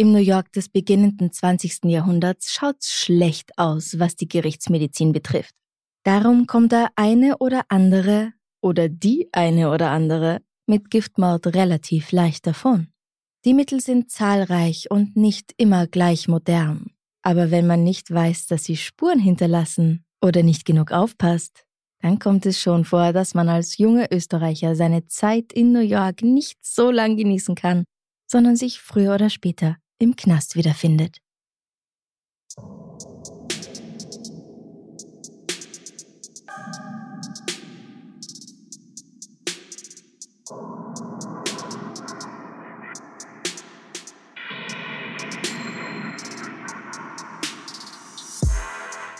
Im New York des beginnenden 20. Jahrhunderts schaut's schlecht aus, was die Gerichtsmedizin betrifft. Darum kommt der eine oder andere oder die eine oder andere mit Giftmord relativ leicht davon. Die Mittel sind zahlreich und nicht immer gleich modern. Aber wenn man nicht weiß, dass sie Spuren hinterlassen oder nicht genug aufpasst, dann kommt es schon vor, dass man als junger Österreicher seine Zeit in New York nicht so lang genießen kann, sondern sich früher oder später im Knast wiederfindet.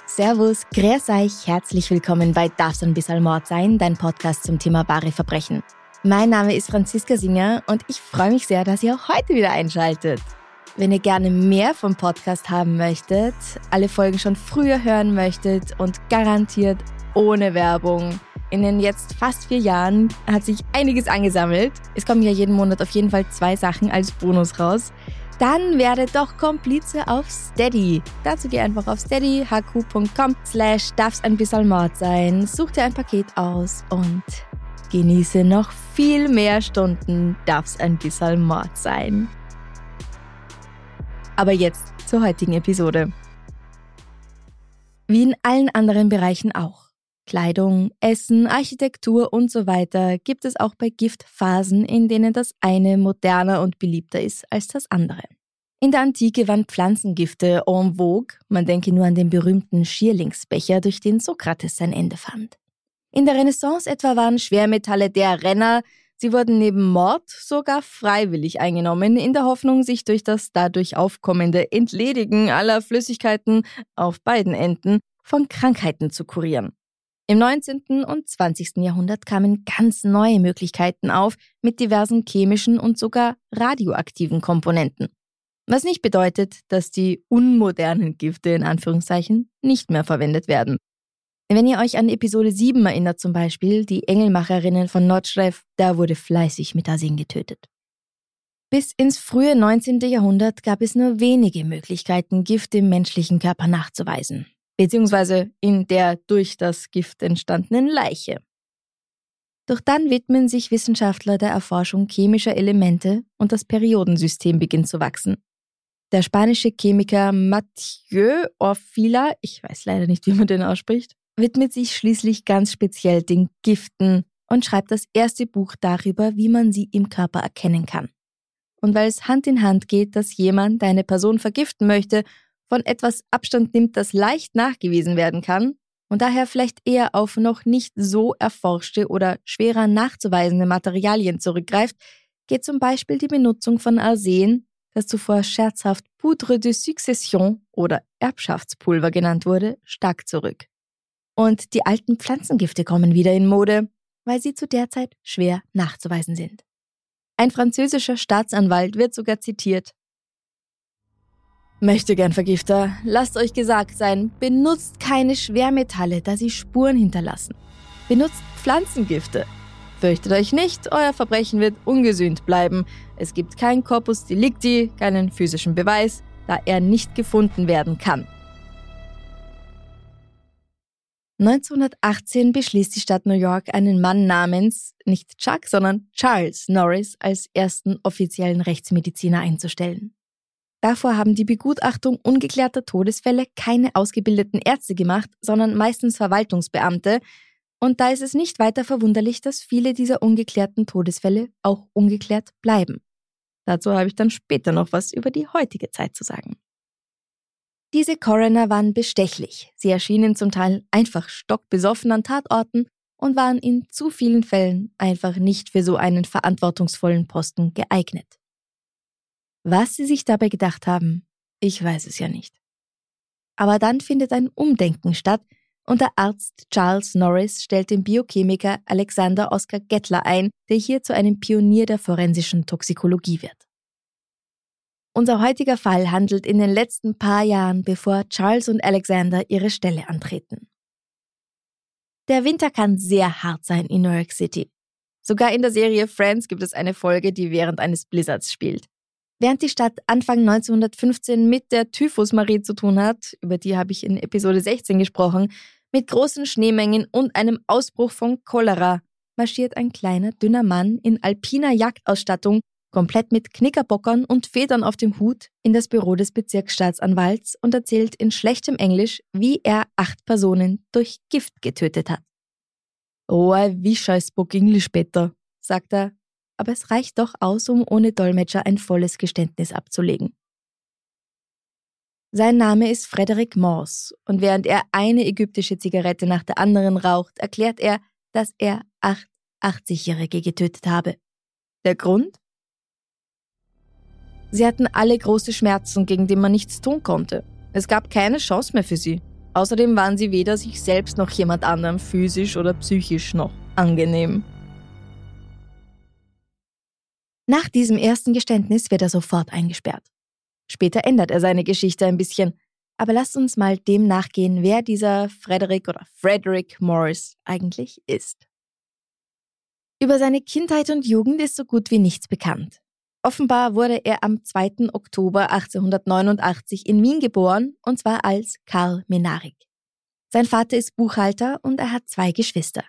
Servus, grüß euch, herzlich willkommen bei Darf's ein bisschen Mord sein, dein Podcast zum Thema wahre Verbrechen. Mein Name ist Franziska Singer und ich freue mich sehr, dass ihr auch heute wieder einschaltet. Wenn ihr gerne mehr vom Podcast haben möchtet, alle Folgen schon früher hören möchtet und garantiert ohne Werbung, in den jetzt fast vier Jahren hat sich einiges angesammelt. Es kommen ja jeden Monat auf jeden Fall zwei Sachen als Bonus raus dann werde doch Komplize auf Steady. Dazu geh einfach auf steadyhq.com slash darf's ein bisschen Mord sein, such dir ein Paket aus und genieße noch viel mehr Stunden darf's ein bisschen Mord sein. Aber jetzt zur heutigen Episode. Wie in allen anderen Bereichen auch. Kleidung, Essen, Architektur und so weiter gibt es auch bei Gift Phasen, in denen das eine moderner und beliebter ist als das andere. In der Antike waren Pflanzengifte en vogue, man denke nur an den berühmten Schierlingsbecher, durch den Sokrates sein Ende fand. In der Renaissance etwa waren Schwermetalle der Renner, sie wurden neben Mord sogar freiwillig eingenommen, in der Hoffnung, sich durch das dadurch aufkommende Entledigen aller Flüssigkeiten auf beiden Enden von Krankheiten zu kurieren. Im 19. und 20. Jahrhundert kamen ganz neue Möglichkeiten auf mit diversen chemischen und sogar radioaktiven Komponenten. Was nicht bedeutet, dass die unmodernen Gifte in Anführungszeichen nicht mehr verwendet werden. Wenn ihr euch an Episode 7 erinnert zum Beispiel, die Engelmacherinnen von Nordschreif, da wurde fleißig mit Arsen getötet. Bis ins frühe 19. Jahrhundert gab es nur wenige Möglichkeiten, Gift im menschlichen Körper nachzuweisen beziehungsweise in der durch das Gift entstandenen Leiche. Doch dann widmen sich Wissenschaftler der Erforschung chemischer Elemente und das Periodensystem beginnt zu wachsen. Der spanische Chemiker Mathieu Orfila, ich weiß leider nicht, wie man den ausspricht, widmet sich schließlich ganz speziell den Giften und schreibt das erste Buch darüber, wie man sie im Körper erkennen kann. Und weil es Hand in Hand geht, dass jemand eine Person vergiften möchte von etwas Abstand nimmt, das leicht nachgewiesen werden kann und daher vielleicht eher auf noch nicht so erforschte oder schwerer nachzuweisende Materialien zurückgreift, geht zum Beispiel die Benutzung von Arsen, das zuvor scherzhaft Poudre de Succession oder Erbschaftspulver genannt wurde, stark zurück. Und die alten Pflanzengifte kommen wieder in Mode, weil sie zu der Zeit schwer nachzuweisen sind. Ein französischer Staatsanwalt wird sogar zitiert, Möchte gern Vergifter, lasst euch gesagt sein, benutzt keine Schwermetalle, da sie Spuren hinterlassen. Benutzt Pflanzengifte. Fürchtet euch nicht, euer Verbrechen wird ungesühnt bleiben. Es gibt kein Corpus Delicti, keinen physischen Beweis, da er nicht gefunden werden kann. 1918 beschließt die Stadt New York einen Mann namens nicht Chuck, sondern Charles Norris als ersten offiziellen Rechtsmediziner einzustellen. Davor haben die Begutachtung ungeklärter Todesfälle keine ausgebildeten Ärzte gemacht, sondern meistens Verwaltungsbeamte. Und da ist es nicht weiter verwunderlich, dass viele dieser ungeklärten Todesfälle auch ungeklärt bleiben. Dazu habe ich dann später noch was über die heutige Zeit zu sagen. Diese Coroner waren bestechlich. Sie erschienen zum Teil einfach stockbesoffen an Tatorten und waren in zu vielen Fällen einfach nicht für so einen verantwortungsvollen Posten geeignet. Was sie sich dabei gedacht haben, ich weiß es ja nicht. Aber dann findet ein Umdenken statt und der Arzt Charles Norris stellt den Biochemiker Alexander Oskar Gettler ein, der hier zu einem Pionier der forensischen Toxikologie wird. Unser heutiger Fall handelt in den letzten paar Jahren, bevor Charles und Alexander ihre Stelle antreten. Der Winter kann sehr hart sein in New York City. Sogar in der Serie Friends gibt es eine Folge, die während eines Blizzards spielt. Während die Stadt Anfang 1915 mit der Typhusmarie zu tun hat, über die habe ich in Episode 16 gesprochen, mit großen Schneemengen und einem Ausbruch von Cholera, marschiert ein kleiner, dünner Mann in alpiner Jagdausstattung komplett mit Knickerbockern und Federn auf dem Hut, in das Büro des Bezirksstaatsanwalts und erzählt in schlechtem Englisch, wie er acht Personen durch Gift getötet hat. Oh, wie scheiß Bock Englisch better, sagt er, aber es reicht doch aus, um ohne Dolmetscher ein volles Geständnis abzulegen. Sein Name ist Frederick Morse und während er eine ägyptische Zigarette nach der anderen raucht, erklärt er, dass er acht 80-Jährige getötet habe. Der Grund? Sie hatten alle große Schmerzen, gegen die man nichts tun konnte. Es gab keine Chance mehr für sie. Außerdem waren sie weder sich selbst noch jemand anderem physisch oder psychisch noch angenehm. Nach diesem ersten Geständnis wird er sofort eingesperrt. Später ändert er seine Geschichte ein bisschen, aber lasst uns mal dem nachgehen, wer dieser Frederick oder Frederick Morris eigentlich ist. Über seine Kindheit und Jugend ist so gut wie nichts bekannt. Offenbar wurde er am 2. Oktober 1889 in Wien geboren, und zwar als Karl Menarik. Sein Vater ist Buchhalter und er hat zwei Geschwister.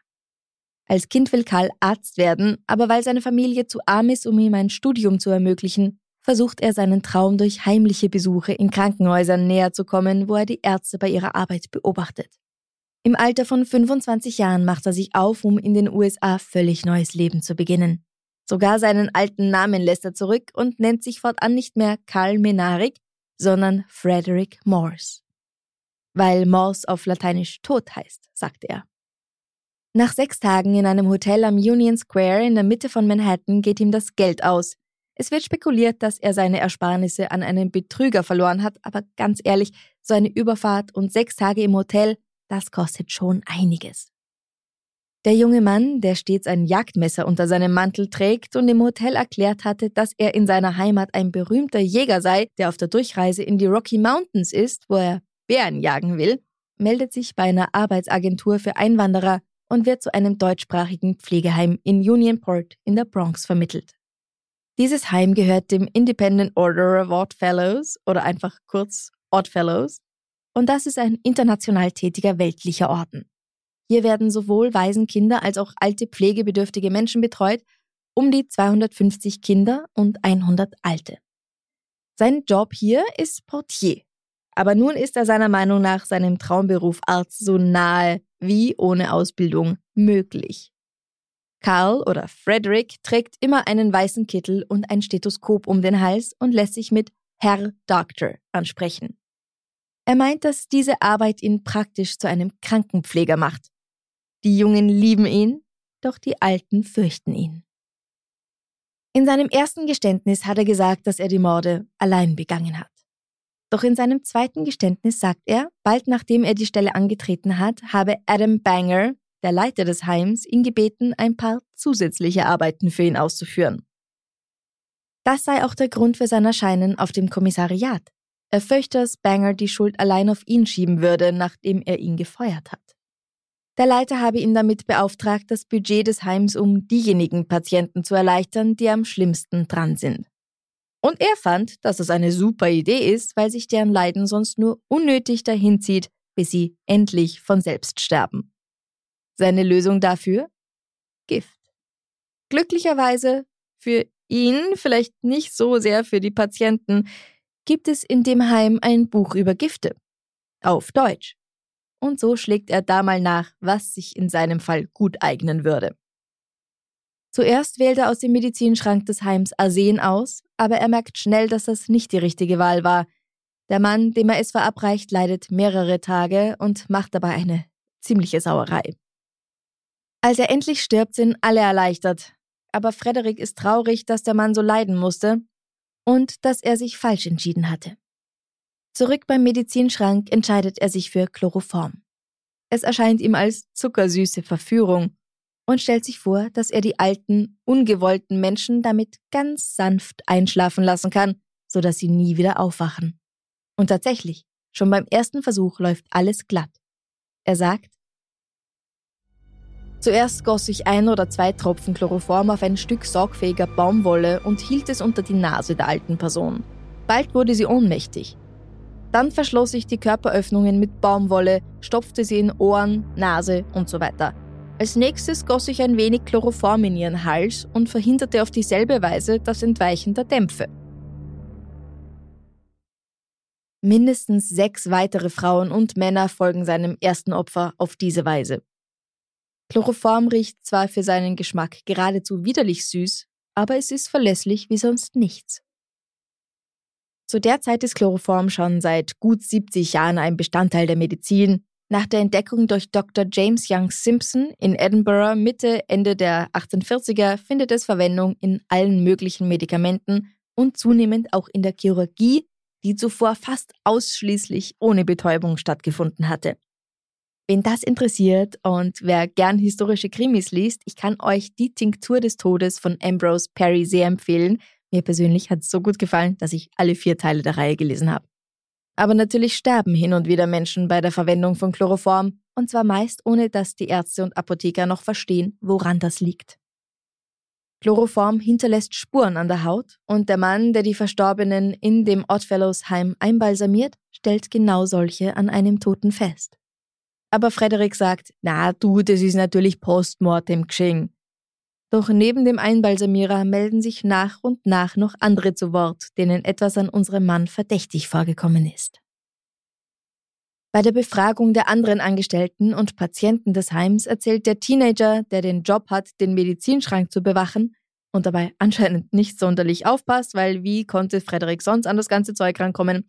Als Kind will Karl Arzt werden, aber weil seine Familie zu arm ist, um ihm ein Studium zu ermöglichen, versucht er seinen Traum durch heimliche Besuche in Krankenhäusern näher zu kommen, wo er die Ärzte bei ihrer Arbeit beobachtet. Im Alter von 25 Jahren macht er sich auf, um in den USA völlig neues Leben zu beginnen. Sogar seinen alten Namen lässt er zurück und nennt sich fortan nicht mehr Karl Menarik, sondern Frederick Morse. Weil Morse auf Lateinisch tot heißt, sagt er. Nach sechs Tagen in einem Hotel am Union Square in der Mitte von Manhattan geht ihm das Geld aus. Es wird spekuliert, dass er seine Ersparnisse an einen Betrüger verloren hat, aber ganz ehrlich, so eine Überfahrt und sechs Tage im Hotel, das kostet schon einiges. Der junge Mann, der stets ein Jagdmesser unter seinem Mantel trägt und im Hotel erklärt hatte, dass er in seiner Heimat ein berühmter Jäger sei, der auf der Durchreise in die Rocky Mountains ist, wo er Bären jagen will, meldet sich bei einer Arbeitsagentur für Einwanderer und wird zu einem deutschsprachigen Pflegeheim in Unionport in der Bronx vermittelt. Dieses Heim gehört dem Independent Order of Odd Fellows oder einfach kurz Odd Fellows und das ist ein international tätiger weltlicher Orden. Hier werden sowohl Waisenkinder als auch alte pflegebedürftige Menschen betreut, um die 250 Kinder und 100 Alte. Sein Job hier ist Portier. Aber nun ist er seiner Meinung nach seinem Traumberuf Arzt so nahe wie ohne Ausbildung möglich. Karl oder Frederick trägt immer einen weißen Kittel und ein Stethoskop um den Hals und lässt sich mit Herr Doctor ansprechen. Er meint, dass diese Arbeit ihn praktisch zu einem Krankenpfleger macht. Die Jungen lieben ihn, doch die Alten fürchten ihn. In seinem ersten Geständnis hat er gesagt, dass er die Morde allein begangen hat. Doch in seinem zweiten Geständnis sagt er, bald nachdem er die Stelle angetreten hat, habe Adam Banger, der Leiter des Heims, ihn gebeten, ein paar zusätzliche Arbeiten für ihn auszuführen. Das sei auch der Grund für sein Erscheinen auf dem Kommissariat. Er fürchte, dass Banger die Schuld allein auf ihn schieben würde, nachdem er ihn gefeuert hat. Der Leiter habe ihn damit beauftragt, das Budget des Heims um diejenigen Patienten zu erleichtern, die am schlimmsten dran sind. Und er fand, dass es eine super Idee ist, weil sich deren Leiden sonst nur unnötig dahinzieht, bis sie endlich von selbst sterben. Seine Lösung dafür? Gift. Glücklicherweise für ihn, vielleicht nicht so sehr für die Patienten, gibt es in dem Heim ein Buch über Gifte. Auf Deutsch und so schlägt er da mal nach, was sich in seinem Fall gut eignen würde. Zuerst wählt er aus dem Medizinschrank des Heims Arsen aus, aber er merkt schnell, dass das nicht die richtige Wahl war. Der Mann, dem er es verabreicht, leidet mehrere Tage und macht dabei eine ziemliche Sauerei. Als er endlich stirbt, sind alle erleichtert. Aber Frederik ist traurig, dass der Mann so leiden musste und dass er sich falsch entschieden hatte. Zurück beim Medizinschrank entscheidet er sich für Chloroform. Es erscheint ihm als zuckersüße Verführung und stellt sich vor, dass er die alten, ungewollten Menschen damit ganz sanft einschlafen lassen kann, sodass sie nie wieder aufwachen. Und tatsächlich, schon beim ersten Versuch läuft alles glatt. Er sagt, Zuerst goss ich ein oder zwei Tropfen Chloroform auf ein Stück sorgfähiger Baumwolle und hielt es unter die Nase der alten Person. Bald wurde sie ohnmächtig. Dann verschloss ich die Körperöffnungen mit Baumwolle, stopfte sie in Ohren, Nase und so weiter. Als nächstes goss ich ein wenig Chloroform in ihren Hals und verhinderte auf dieselbe Weise das Entweichen der Dämpfe. Mindestens sechs weitere Frauen und Männer folgen seinem ersten Opfer auf diese Weise. Chloroform riecht zwar für seinen Geschmack geradezu widerlich süß, aber es ist verlässlich wie sonst nichts. Zu der Zeit ist Chloroform schon seit gut 70 Jahren ein Bestandteil der Medizin. Nach der Entdeckung durch Dr. James Young Simpson in Edinburgh Mitte, Ende der 1840er findet es Verwendung in allen möglichen Medikamenten und zunehmend auch in der Chirurgie, die zuvor fast ausschließlich ohne Betäubung stattgefunden hatte. Wen das interessiert und wer gern historische Krimis liest, ich kann euch die Tinktur des Todes von Ambrose Perry sehr empfehlen. Mir persönlich hat es so gut gefallen, dass ich alle vier Teile der Reihe gelesen habe. Aber natürlich sterben hin und wieder Menschen bei der Verwendung von Chloroform, und zwar meist ohne dass die Ärzte und Apotheker noch verstehen, woran das liegt. Chloroform hinterlässt Spuren an der Haut und der Mann, der die Verstorbenen in dem Oddfellows Heim einbalsamiert, stellt genau solche an einem Toten fest. Aber Frederik sagt, na du, das ist natürlich postmortem geschehen. Doch neben dem Einbalsamierer melden sich nach und nach noch andere zu Wort, denen etwas an unserem Mann verdächtig vorgekommen ist. Bei der Befragung der anderen Angestellten und Patienten des Heims erzählt der Teenager, der den Job hat, den Medizinschrank zu bewachen und dabei anscheinend nicht sonderlich aufpasst, weil wie konnte Frederik sonst an das ganze Zeug rankommen,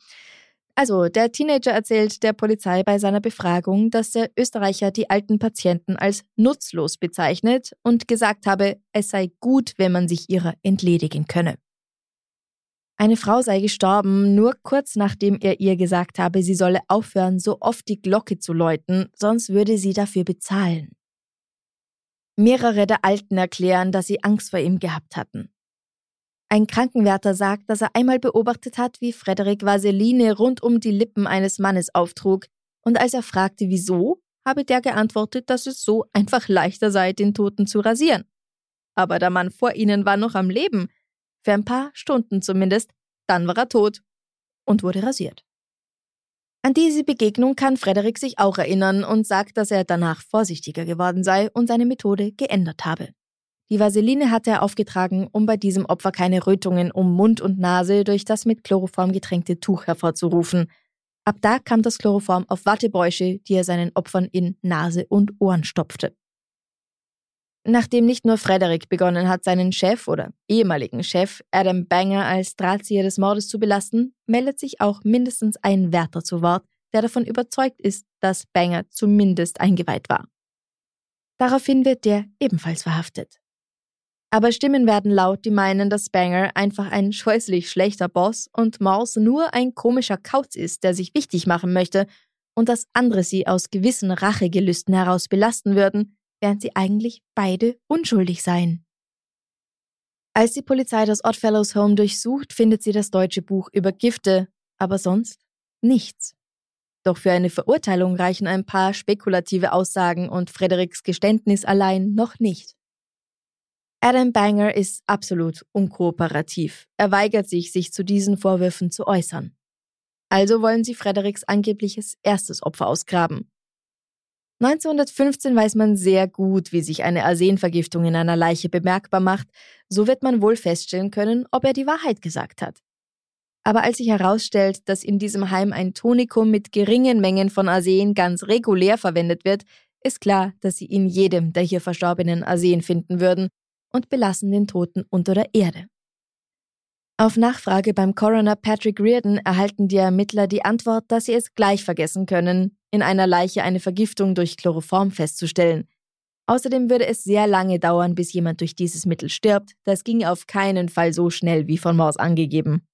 also, der Teenager erzählt der Polizei bei seiner Befragung, dass der Österreicher die alten Patienten als nutzlos bezeichnet und gesagt habe, es sei gut, wenn man sich ihrer entledigen könne. Eine Frau sei gestorben, nur kurz nachdem er ihr gesagt habe, sie solle aufhören, so oft die Glocke zu läuten, sonst würde sie dafür bezahlen. Mehrere der Alten erklären, dass sie Angst vor ihm gehabt hatten. Ein Krankenwärter sagt, dass er einmal beobachtet hat, wie Frederik Vaseline rund um die Lippen eines Mannes auftrug, und als er fragte, wieso, habe der geantwortet, dass es so einfach leichter sei, den Toten zu rasieren. Aber der Mann vor ihnen war noch am Leben, für ein paar Stunden zumindest, dann war er tot und wurde rasiert. An diese Begegnung kann Frederik sich auch erinnern und sagt, dass er danach vorsichtiger geworden sei und seine Methode geändert habe. Die Vaseline hatte er aufgetragen, um bei diesem Opfer keine Rötungen um Mund und Nase durch das mit Chloroform getränkte Tuch hervorzurufen. Ab da kam das Chloroform auf Wattebäusche, die er seinen Opfern in Nase und Ohren stopfte. Nachdem nicht nur Frederick begonnen hat, seinen Chef oder ehemaligen Chef Adam Banger als Drahtzieher des Mordes zu belasten, meldet sich auch mindestens ein Wärter zu Wort, der davon überzeugt ist, dass Banger zumindest eingeweiht war. Daraufhin wird der ebenfalls verhaftet. Aber Stimmen werden laut, die meinen, dass Banger einfach ein scheußlich schlechter Boss und Morse nur ein komischer Kauz ist, der sich wichtig machen möchte und dass andere sie aus gewissen Rachegelüsten heraus belasten würden, während sie eigentlich beide unschuldig seien. Als die Polizei das Oddfellows Home durchsucht, findet sie das deutsche Buch über Gifte, aber sonst nichts. Doch für eine Verurteilung reichen ein paar spekulative Aussagen und Frederiks Geständnis allein noch nicht. Adam Banger ist absolut unkooperativ. Er weigert sich, sich zu diesen Vorwürfen zu äußern. Also wollen sie Frederiks angebliches erstes Opfer ausgraben. 1915 weiß man sehr gut, wie sich eine Arsenvergiftung in einer Leiche bemerkbar macht, so wird man wohl feststellen können, ob er die Wahrheit gesagt hat. Aber als sich herausstellt, dass in diesem Heim ein Tonikum mit geringen Mengen von Arsen ganz regulär verwendet wird, ist klar, dass sie in jedem der hier verstorbenen Arsen finden würden und belassen den Toten unter der Erde. Auf Nachfrage beim Coroner Patrick Reardon erhalten die Ermittler die Antwort, dass sie es gleich vergessen können, in einer Leiche eine Vergiftung durch Chloroform festzustellen. Außerdem würde es sehr lange dauern, bis jemand durch dieses Mittel stirbt. Das ging auf keinen Fall so schnell wie von Morse angegeben.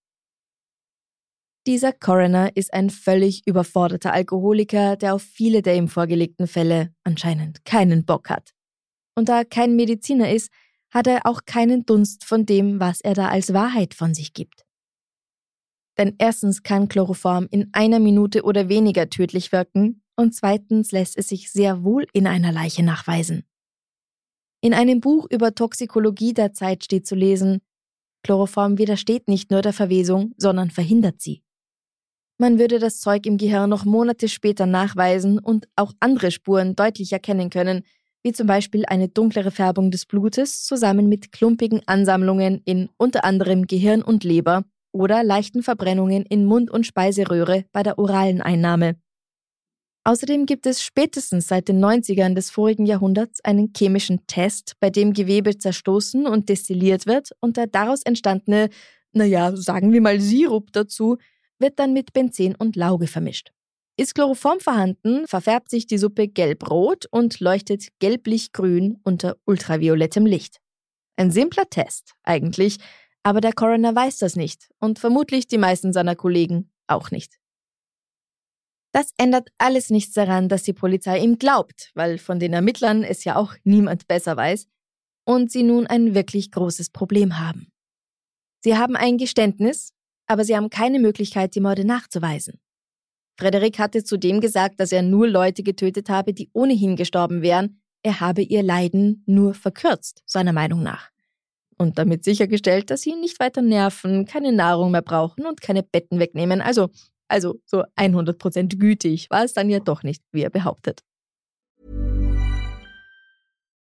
Dieser Coroner ist ein völlig überforderter Alkoholiker, der auf viele der ihm vorgelegten Fälle anscheinend keinen Bock hat. Und da er kein Mediziner ist, hat er auch keinen Dunst von dem, was er da als Wahrheit von sich gibt. Denn erstens kann Chloroform in einer Minute oder weniger tödlich wirken und zweitens lässt es sich sehr wohl in einer Leiche nachweisen. In einem Buch über Toxikologie der Zeit steht zu lesen, Chloroform widersteht nicht nur der Verwesung, sondern verhindert sie. Man würde das Zeug im Gehirn noch Monate später nachweisen und auch andere Spuren deutlich erkennen können, wie zum Beispiel eine dunklere Färbung des Blutes zusammen mit klumpigen Ansammlungen in unter anderem Gehirn und Leber oder leichten Verbrennungen in Mund- und Speiseröhre bei der oralen Einnahme. Außerdem gibt es spätestens seit den 90ern des vorigen Jahrhunderts einen chemischen Test, bei dem Gewebe zerstoßen und destilliert wird und der daraus entstandene, naja, sagen wir mal Sirup dazu, wird dann mit Benzin und Lauge vermischt. Ist Chloroform vorhanden, verfärbt sich die Suppe gelb-rot und leuchtet gelblich-grün unter ultraviolettem Licht. Ein simpler Test, eigentlich, aber der Coroner weiß das nicht und vermutlich die meisten seiner Kollegen auch nicht. Das ändert alles nichts daran, dass die Polizei ihm glaubt, weil von den Ermittlern es ja auch niemand besser weiß und sie nun ein wirklich großes Problem haben. Sie haben ein Geständnis, aber sie haben keine Möglichkeit, die Morde nachzuweisen. Frederik hatte zudem gesagt, dass er nur Leute getötet habe, die ohnehin gestorben wären, er habe ihr Leiden nur verkürzt, seiner Meinung nach. Und damit sichergestellt, dass sie nicht weiter nerven, keine Nahrung mehr brauchen und keine Betten wegnehmen, also, also so 100% gütig war es dann ja doch nicht, wie er behauptet.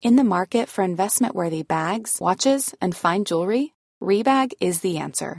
In the market for investment-worthy bags, watches and fine jewelry, Rebag is the answer.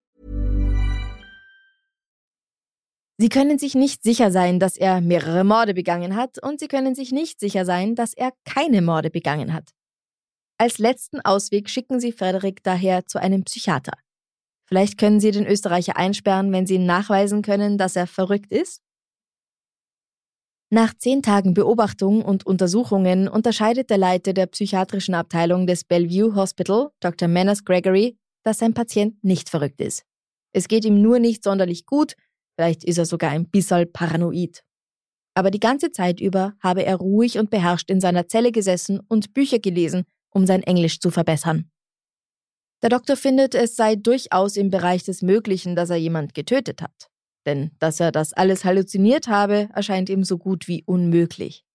Sie können sich nicht sicher sein, dass er mehrere Morde begangen hat und sie können sich nicht sicher sein, dass er keine Morde begangen hat. Als letzten Ausweg schicken sie Frederik daher zu einem Psychiater. Vielleicht können sie den Österreicher einsperren, wenn sie nachweisen können, dass er verrückt ist? Nach zehn Tagen Beobachtung und Untersuchungen unterscheidet der Leiter der psychiatrischen Abteilung des Bellevue Hospital, Dr. Menas Gregory, dass sein Patient nicht verrückt ist. Es geht ihm nur nicht sonderlich gut Vielleicht ist er sogar ein bisschen paranoid. Aber die ganze Zeit über habe er ruhig und beherrscht in seiner Zelle gesessen und Bücher gelesen, um sein Englisch zu verbessern. Der Doktor findet, es sei durchaus im Bereich des Möglichen, dass er jemand getötet hat. Denn dass er das alles halluziniert habe, erscheint ihm so gut wie unmöglich.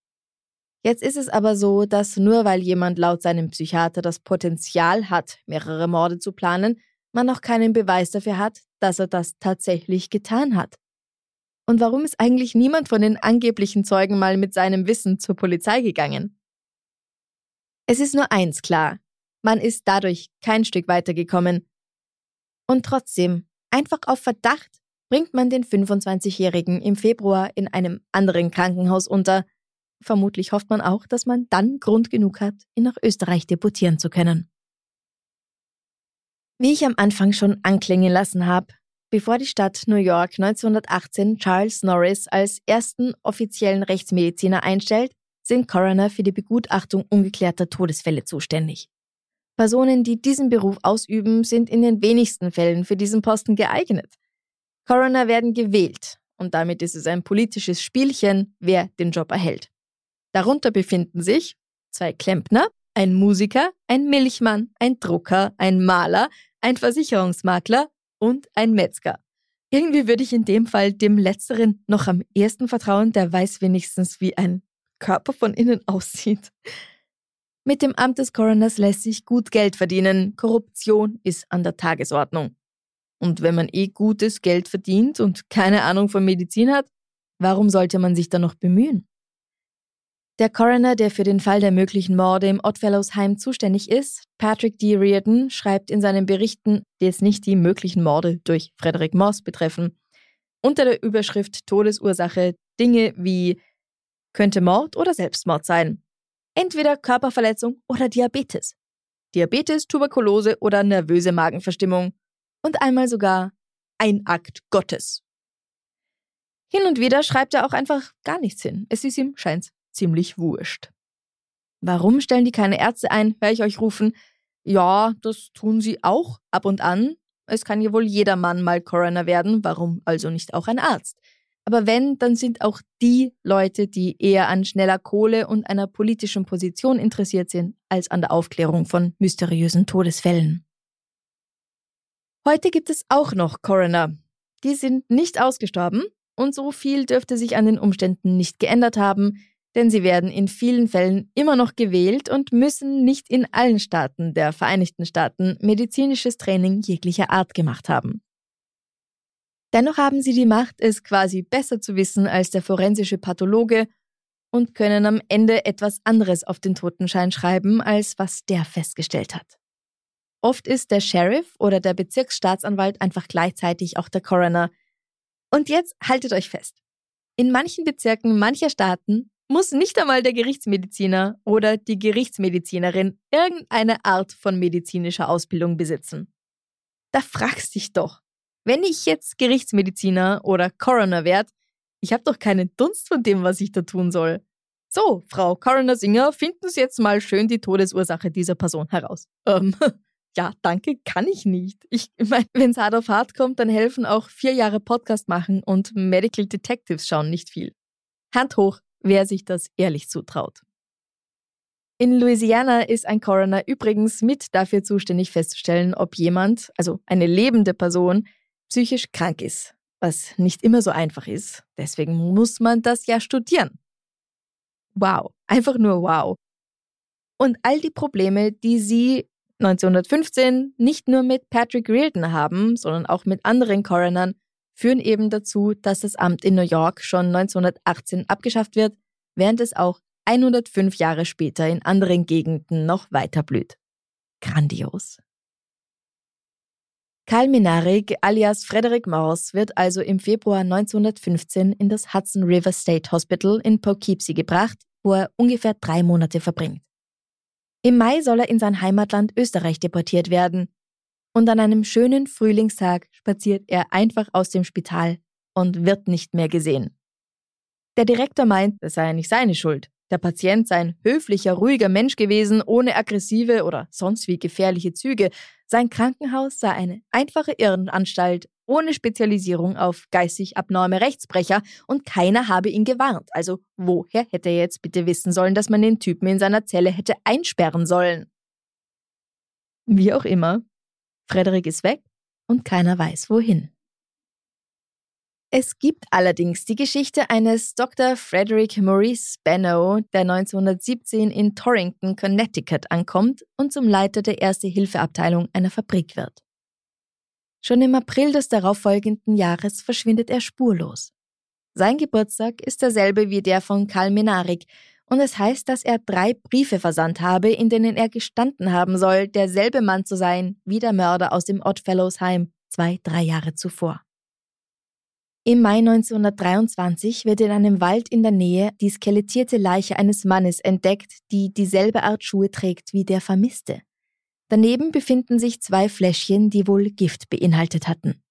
Jetzt ist es aber so, dass nur weil jemand laut seinem Psychiater das Potenzial hat, mehrere Morde zu planen, man noch keinen Beweis dafür hat, dass er das tatsächlich getan hat. Und warum ist eigentlich niemand von den angeblichen Zeugen mal mit seinem Wissen zur Polizei gegangen? Es ist nur eins klar, man ist dadurch kein Stück weitergekommen. Und trotzdem, einfach auf Verdacht, bringt man den 25-Jährigen im Februar in einem anderen Krankenhaus unter. Vermutlich hofft man auch, dass man dann Grund genug hat, ihn nach Österreich deportieren zu können. Wie ich am Anfang schon anklingen lassen habe, bevor die Stadt New York 1918 Charles Norris als ersten offiziellen Rechtsmediziner einstellt, sind Coroner für die Begutachtung ungeklärter Todesfälle zuständig. Personen, die diesen Beruf ausüben, sind in den wenigsten Fällen für diesen Posten geeignet. Coroner werden gewählt und damit ist es ein politisches Spielchen, wer den Job erhält. Darunter befinden sich zwei Klempner, ein Musiker, ein Milchmann, ein Drucker, ein Maler, ein Versicherungsmakler und ein Metzger. Irgendwie würde ich in dem Fall dem Letzteren noch am ehesten vertrauen, der weiß wenigstens, wie ein Körper von innen aussieht. Mit dem Amt des Coroners lässt sich gut Geld verdienen. Korruption ist an der Tagesordnung. Und wenn man eh gutes Geld verdient und keine Ahnung von Medizin hat, warum sollte man sich dann noch bemühen? Der Coroner, der für den Fall der möglichen Morde im Oddfellows Heim zuständig ist, Patrick D. Reardon, schreibt in seinen Berichten, die jetzt nicht die möglichen Morde durch Frederick Moss betreffen, unter der Überschrift Todesursache Dinge wie könnte Mord oder Selbstmord sein entweder Körperverletzung oder Diabetes. Diabetes, Tuberkulose oder nervöse Magenverstimmung. Und einmal sogar ein Akt Gottes. Hin und wieder schreibt er auch einfach gar nichts hin. Es ist ihm, scheint's, ziemlich wurscht. Warum stellen die keine Ärzte ein, höre ich euch rufen. Ja, das tun sie auch ab und an. Es kann ja wohl jeder Mann mal Coroner werden, warum also nicht auch ein Arzt? Aber wenn, dann sind auch die Leute, die eher an schneller Kohle und einer politischen Position interessiert sind, als an der Aufklärung von mysteriösen Todesfällen. Heute gibt es auch noch Coroner. Die sind nicht ausgestorben und so viel dürfte sich an den Umständen nicht geändert haben, denn sie werden in vielen Fällen immer noch gewählt und müssen nicht in allen Staaten der Vereinigten Staaten medizinisches Training jeglicher Art gemacht haben. Dennoch haben sie die Macht, es quasi besser zu wissen als der forensische Pathologe und können am Ende etwas anderes auf den Totenschein schreiben, als was der festgestellt hat. Oft ist der Sheriff oder der Bezirksstaatsanwalt einfach gleichzeitig auch der Coroner. Und jetzt haltet euch fest. In manchen Bezirken mancher Staaten muss nicht einmal der Gerichtsmediziner oder die Gerichtsmedizinerin irgendeine Art von medizinischer Ausbildung besitzen. Da fragst dich doch, wenn ich jetzt Gerichtsmediziner oder Coroner werde, ich habe doch keinen Dunst von dem, was ich da tun soll. So, Frau Coroner Singer, finden Sie jetzt mal schön die Todesursache dieser Person heraus. Ähm, ja, danke, kann ich nicht. Ich meine, wenn es hart auf hart kommt, dann helfen auch vier Jahre Podcast machen und Medical Detectives schauen nicht viel. Hand hoch, wer sich das ehrlich zutraut. In Louisiana ist ein Coroner übrigens mit dafür zuständig festzustellen, ob jemand, also eine lebende Person, psychisch krank ist, was nicht immer so einfach ist. Deswegen muss man das ja studieren. Wow, einfach nur wow. Und all die Probleme, die sie 1915 nicht nur mit Patrick Reardon haben, sondern auch mit anderen Coronern, führen eben dazu, dass das Amt in New York schon 1918 abgeschafft wird, während es auch 105 Jahre später in anderen Gegenden noch weiter blüht. Grandios. Karl Minarik alias Frederick Morse wird also im Februar 1915 in das Hudson River State Hospital in Poughkeepsie gebracht, wo er ungefähr drei Monate verbringt. Im Mai soll er in sein Heimatland Österreich deportiert werden. Und an einem schönen Frühlingstag spaziert er einfach aus dem Spital und wird nicht mehr gesehen. Der Direktor meint, das sei nicht seine Schuld. Der Patient sei ein höflicher, ruhiger Mensch gewesen, ohne aggressive oder sonst wie gefährliche Züge. Sein Krankenhaus sei eine einfache Irrenanstalt ohne Spezialisierung auf geistig abnorme Rechtsbrecher und keiner habe ihn gewarnt. Also woher hätte er jetzt bitte wissen sollen, dass man den Typen in seiner Zelle hätte einsperren sollen? Wie auch immer, Frederik ist weg und keiner weiß wohin. Es gibt allerdings die Geschichte eines Dr. Frederick Maurice Spano, der 1917 in Torrington, Connecticut ankommt und zum Leiter der Erste-Hilfe-Abteilung einer Fabrik wird. Schon im April des darauffolgenden Jahres verschwindet er spurlos. Sein Geburtstag ist derselbe wie der von Karl Menarik und es heißt, dass er drei Briefe versandt habe, in denen er gestanden haben soll, derselbe Mann zu sein wie der Mörder aus dem Oddfellows Heim zwei, drei Jahre zuvor. Im Mai 1923 wird in einem Wald in der Nähe die skelettierte Leiche eines Mannes entdeckt, die dieselbe Art Schuhe trägt wie der Vermisste. Daneben befinden sich zwei Fläschchen, die wohl Gift beinhaltet hatten.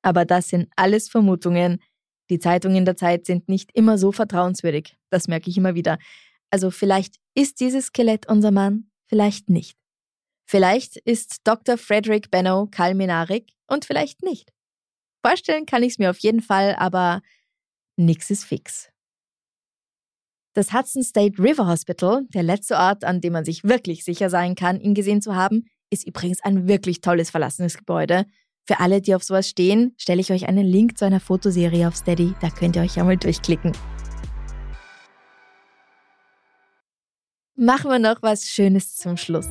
Aber das sind alles Vermutungen. Die Zeitungen der Zeit sind nicht immer so vertrauenswürdig, das merke ich immer wieder. Also vielleicht ist dieses Skelett unser Mann, vielleicht nicht. Vielleicht ist Dr. Frederick Benno Karl Minarik und vielleicht nicht. Vorstellen kann ich es mir auf jeden Fall, aber nix ist fix. Das Hudson State River Hospital, der letzte Ort, an dem man sich wirklich sicher sein kann, ihn gesehen zu haben, ist übrigens ein wirklich tolles verlassenes Gebäude. Für alle, die auf sowas stehen, stelle ich euch einen Link zu einer Fotoserie auf Steady, da könnt ihr euch ja mal durchklicken. Machen wir noch was Schönes zum Schluss.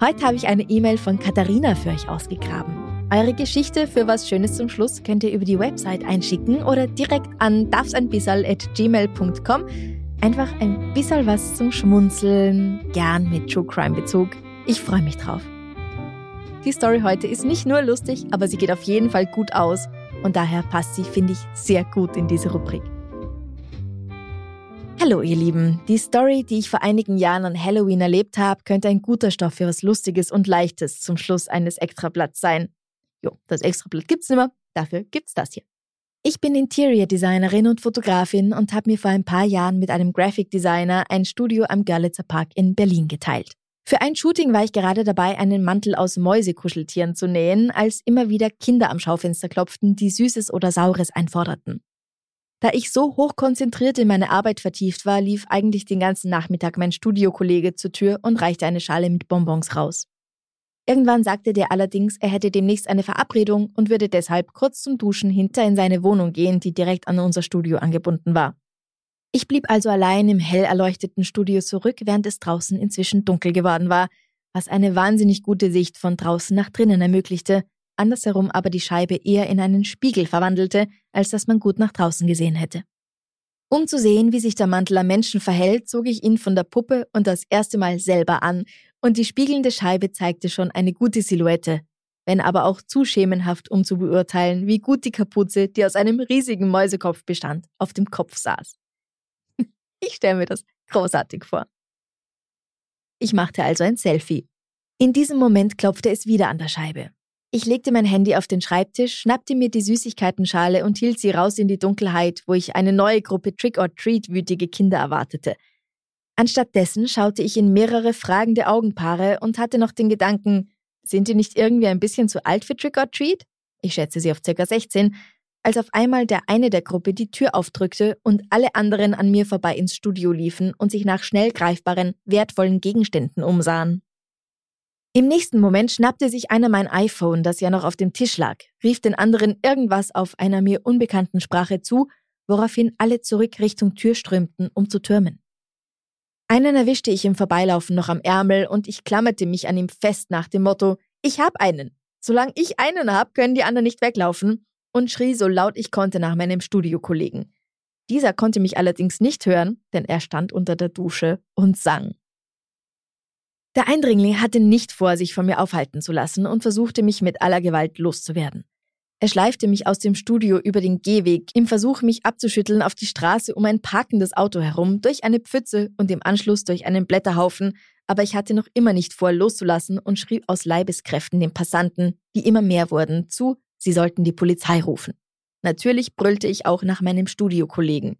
Heute habe ich eine E-Mail von Katharina für euch ausgegraben. Eure Geschichte für was Schönes zum Schluss könnt ihr über die Website einschicken oder direkt an darfseinbissal.gmail.com. Einfach ein bisschen was zum Schmunzeln, gern mit True Crime Bezug. Ich freue mich drauf. Die Story heute ist nicht nur lustig, aber sie geht auf jeden Fall gut aus und daher passt sie, finde ich, sehr gut in diese Rubrik. Hallo ihr Lieben, die Story, die ich vor einigen Jahren an Halloween erlebt habe, könnte ein guter Stoff für was Lustiges und Leichtes zum Schluss eines Extrablatts sein. Jo, das Extrablatt gibt's nicht mehr, dafür gibt's das hier. Ich bin Interior Designerin und Fotografin und habe mir vor ein paar Jahren mit einem Graphic Designer ein Studio am Görlitzer Park in Berlin geteilt. Für ein Shooting war ich gerade dabei, einen Mantel aus Mäusekuscheltieren zu nähen, als immer wieder Kinder am Schaufenster klopften, die Süßes oder Saures einforderten. Da ich so hoch konzentriert in meine Arbeit vertieft war, lief eigentlich den ganzen Nachmittag mein Studiokollege zur Tür und reichte eine Schale mit Bonbons raus. Irgendwann sagte der allerdings, er hätte demnächst eine Verabredung und würde deshalb kurz zum Duschen hinter in seine Wohnung gehen, die direkt an unser Studio angebunden war. Ich blieb also allein im hell erleuchteten Studio zurück, während es draußen inzwischen dunkel geworden war, was eine wahnsinnig gute Sicht von draußen nach drinnen ermöglichte, andersherum aber die Scheibe eher in einen Spiegel verwandelte, als dass man gut nach draußen gesehen hätte. Um zu sehen, wie sich der Mantel am Menschen verhält, zog ich ihn von der Puppe und das erste Mal selber an und die spiegelnde Scheibe zeigte schon eine gute Silhouette, wenn aber auch zu schemenhaft, um zu beurteilen, wie gut die Kapuze, die aus einem riesigen Mäusekopf bestand, auf dem Kopf saß. Ich stelle mir das großartig vor. Ich machte also ein Selfie. In diesem Moment klopfte es wieder an der Scheibe. Ich legte mein Handy auf den Schreibtisch, schnappte mir die Süßigkeitenschale und hielt sie raus in die Dunkelheit, wo ich eine neue Gruppe Trick-or-Treat-wütige Kinder erwartete. Anstattdessen schaute ich in mehrere fragende Augenpaare und hatte noch den Gedanken, sind die nicht irgendwie ein bisschen zu alt für Trick or Treat? Ich schätze sie auf ca. 16, als auf einmal der eine der Gruppe die Tür aufdrückte und alle anderen an mir vorbei ins Studio liefen und sich nach schnell greifbaren, wertvollen Gegenständen umsahen. Im nächsten Moment schnappte sich einer mein iPhone, das ja noch auf dem Tisch lag, rief den anderen irgendwas auf einer mir unbekannten Sprache zu, woraufhin alle zurück Richtung Tür strömten, um zu türmen. Einen erwischte ich im Vorbeilaufen noch am Ärmel und ich klammerte mich an ihm fest nach dem Motto, ich hab einen. Solange ich einen hab, können die anderen nicht weglaufen und schrie so laut ich konnte nach meinem Studiokollegen. Dieser konnte mich allerdings nicht hören, denn er stand unter der Dusche und sang. Der Eindringling hatte nicht vor, sich von mir aufhalten zu lassen und versuchte mich mit aller Gewalt loszuwerden. Er schleifte mich aus dem Studio über den Gehweg im Versuch, mich abzuschütteln auf die Straße um ein parkendes Auto herum, durch eine Pfütze und im Anschluss durch einen Blätterhaufen, aber ich hatte noch immer nicht vor, loszulassen und schrie aus Leibeskräften den Passanten, die immer mehr wurden, zu, sie sollten die Polizei rufen. Natürlich brüllte ich auch nach meinem Studiokollegen.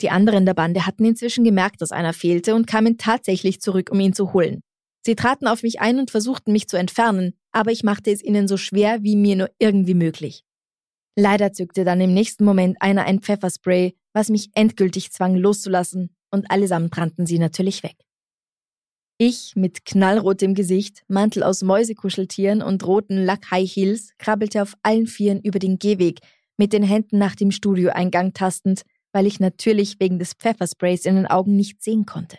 Die anderen der Bande hatten inzwischen gemerkt, dass einer fehlte und kamen tatsächlich zurück, um ihn zu holen. Sie traten auf mich ein und versuchten mich zu entfernen, aber ich machte es ihnen so schwer wie mir nur irgendwie möglich. Leider zückte dann im nächsten Moment einer ein Pfefferspray, was mich endgültig zwang loszulassen, und allesamt rannten sie natürlich weg. Ich mit knallrotem Gesicht, Mantel aus Mäusekuscheltieren und roten Lack-High Heels krabbelte auf allen Vieren über den Gehweg, mit den Händen nach dem Studioeingang tastend, weil ich natürlich wegen des Pfeffersprays in den Augen nicht sehen konnte.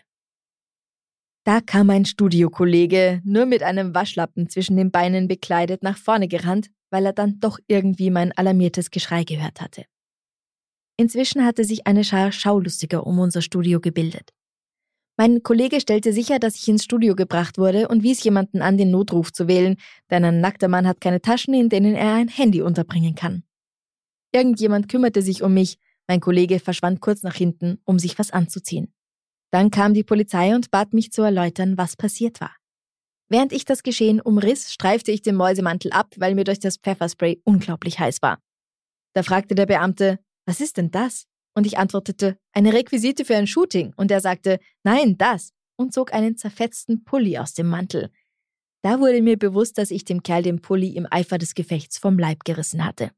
Da kam ein Studiokollege, nur mit einem Waschlappen zwischen den Beinen bekleidet, nach vorne gerannt, weil er dann doch irgendwie mein alarmiertes Geschrei gehört hatte. Inzwischen hatte sich eine Schar Schaulustiger um unser Studio gebildet. Mein Kollege stellte sicher, dass ich ins Studio gebracht wurde und wies jemanden an, den Notruf zu wählen, denn ein nackter Mann hat keine Taschen, in denen er ein Handy unterbringen kann. Irgendjemand kümmerte sich um mich, mein Kollege verschwand kurz nach hinten, um sich was anzuziehen. Dann kam die Polizei und bat mich zu erläutern, was passiert war. Während ich das Geschehen umriss, streifte ich den Mäusemantel ab, weil mir durch das Pfefferspray unglaublich heiß war. Da fragte der Beamte, was ist denn das? Und ich antwortete, eine Requisite für ein Shooting. Und er sagte, nein, das. Und zog einen zerfetzten Pulli aus dem Mantel. Da wurde mir bewusst, dass ich dem Kerl den Pulli im Eifer des Gefechts vom Leib gerissen hatte.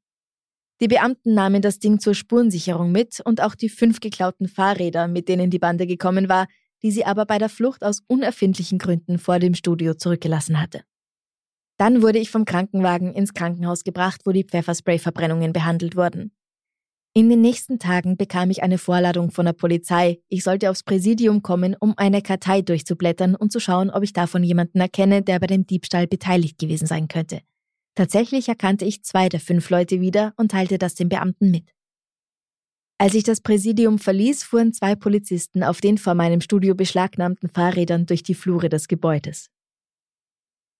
Die Beamten nahmen das Ding zur Spurensicherung mit und auch die fünf geklauten Fahrräder, mit denen die Bande gekommen war, die sie aber bei der Flucht aus unerfindlichen Gründen vor dem Studio zurückgelassen hatte. Dann wurde ich vom Krankenwagen ins Krankenhaus gebracht, wo die Pfefferspray-Verbrennungen behandelt wurden. In den nächsten Tagen bekam ich eine Vorladung von der Polizei. Ich sollte aufs Präsidium kommen, um eine Kartei durchzublättern und zu schauen, ob ich davon jemanden erkenne, der bei dem Diebstahl beteiligt gewesen sein könnte. Tatsächlich erkannte ich zwei der fünf Leute wieder und teilte das den Beamten mit. Als ich das Präsidium verließ, fuhren zwei Polizisten auf den vor meinem Studio beschlagnahmten Fahrrädern durch die Flure des Gebäudes.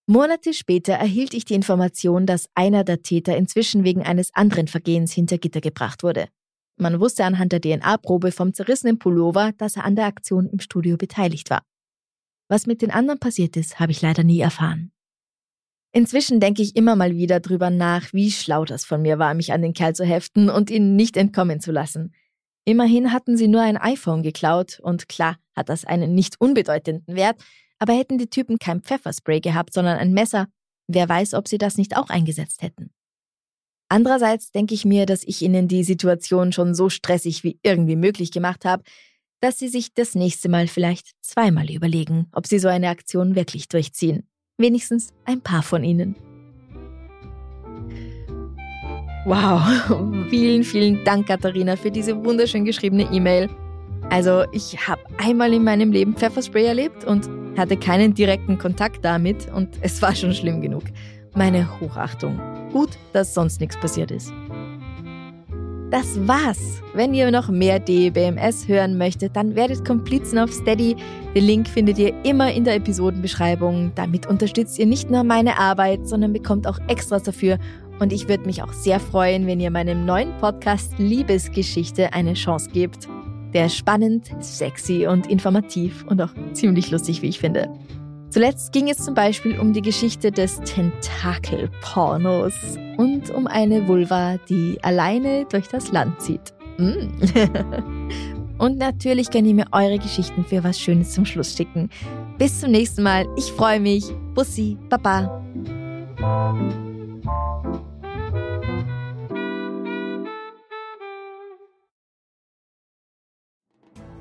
Monate später erhielt ich die Information, dass einer der Täter inzwischen wegen eines anderen Vergehens hinter Gitter gebracht wurde. Man wusste anhand der DNA-Probe vom zerrissenen Pullover, dass er an der Aktion im Studio beteiligt war. Was mit den anderen passiert ist, habe ich leider nie erfahren. Inzwischen denke ich immer mal wieder drüber nach, wie schlau das von mir war, mich an den Kerl zu heften und ihn nicht entkommen zu lassen. Immerhin hatten sie nur ein iPhone geklaut und klar hat das einen nicht unbedeutenden Wert, aber hätten die Typen kein Pfefferspray gehabt, sondern ein Messer, wer weiß, ob sie das nicht auch eingesetzt hätten. Andererseits denke ich mir, dass ich ihnen die Situation schon so stressig wie irgendwie möglich gemacht habe, dass sie sich das nächste Mal vielleicht zweimal überlegen, ob sie so eine Aktion wirklich durchziehen. Wenigstens ein paar von ihnen. Wow, vielen, vielen Dank, Katharina, für diese wunderschön geschriebene E-Mail. Also, ich habe einmal in meinem Leben Pfefferspray erlebt und hatte keinen direkten Kontakt damit und es war schon schlimm genug. Meine Hochachtung. Gut, dass sonst nichts passiert ist. Das war's. Wenn ihr noch mehr DBMS hören möchtet, dann werdet Komplizen auf Steady. Den Link findet ihr immer in der Episodenbeschreibung. Damit unterstützt ihr nicht nur meine Arbeit, sondern bekommt auch Extras dafür. Und ich würde mich auch sehr freuen, wenn ihr meinem neuen Podcast Liebesgeschichte eine Chance gebt. Der spannend, sexy und informativ und auch ziemlich lustig, wie ich finde. Zuletzt ging es zum Beispiel um die Geschichte des Tentakelpornos und um eine Vulva, die alleine durch das Land zieht. Mm. und natürlich könnt ihr mir eure Geschichten für was Schönes zum Schluss schicken. Bis zum nächsten Mal. Ich freue mich. Bussi, Baba.